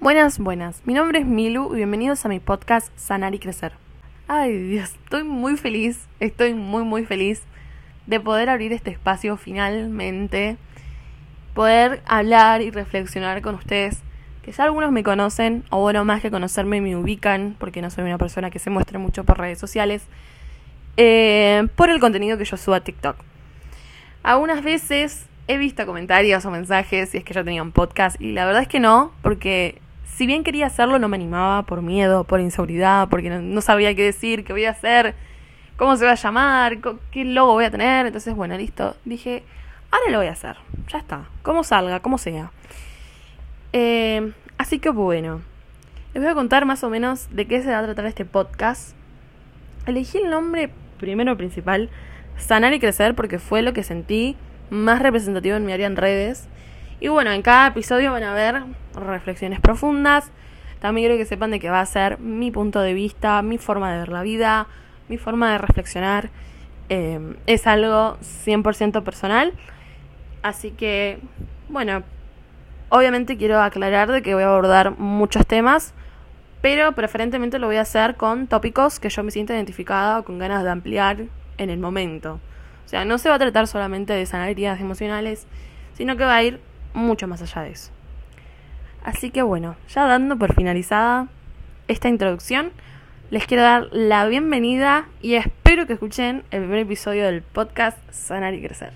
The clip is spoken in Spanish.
Buenas, buenas. Mi nombre es Milu y bienvenidos a mi podcast Sanar y Crecer. Ay Dios, estoy muy feliz, estoy muy muy feliz de poder abrir este espacio finalmente, poder hablar y reflexionar con ustedes, que ya algunos me conocen, o bueno, más que conocerme me ubican, porque no soy una persona que se muestre mucho por redes sociales, eh, por el contenido que yo subo a TikTok. Algunas veces he visto comentarios o mensajes si es que yo tenía un podcast y la verdad es que no, porque si bien quería hacerlo no me animaba por miedo, por inseguridad, porque no, sabía qué decir, qué voy a hacer, cómo se va a llamar, qué logo voy a tener. Entonces, bueno, listo. Dije, ahora lo voy a hacer. Ya está. Como salga, como sea. Eh, así que bueno, les voy a contar más o menos de qué se va a tratar este podcast. Elegí el nombre primero principal, Sanar y Crecer, porque fue lo que sentí más representativo en mi área en redes. Y bueno, en cada episodio van a ver reflexiones profundas. También quiero que sepan de que va a ser mi punto de vista, mi forma de ver la vida, mi forma de reflexionar. Em, es algo 100% personal. Así que, bueno, obviamente quiero aclarar de que voy a abordar muchos temas, pero preferentemente lo voy a hacer con tópicos que yo me siento identificada o con ganas de ampliar en el momento. O sea, no se va a tratar solamente de sanar heridas emocionales, sino que va a ir mucho más allá de eso. Así que bueno, ya dando por finalizada esta introducción, les quiero dar la bienvenida y espero que escuchen el primer episodio del podcast Sanar y Crecer.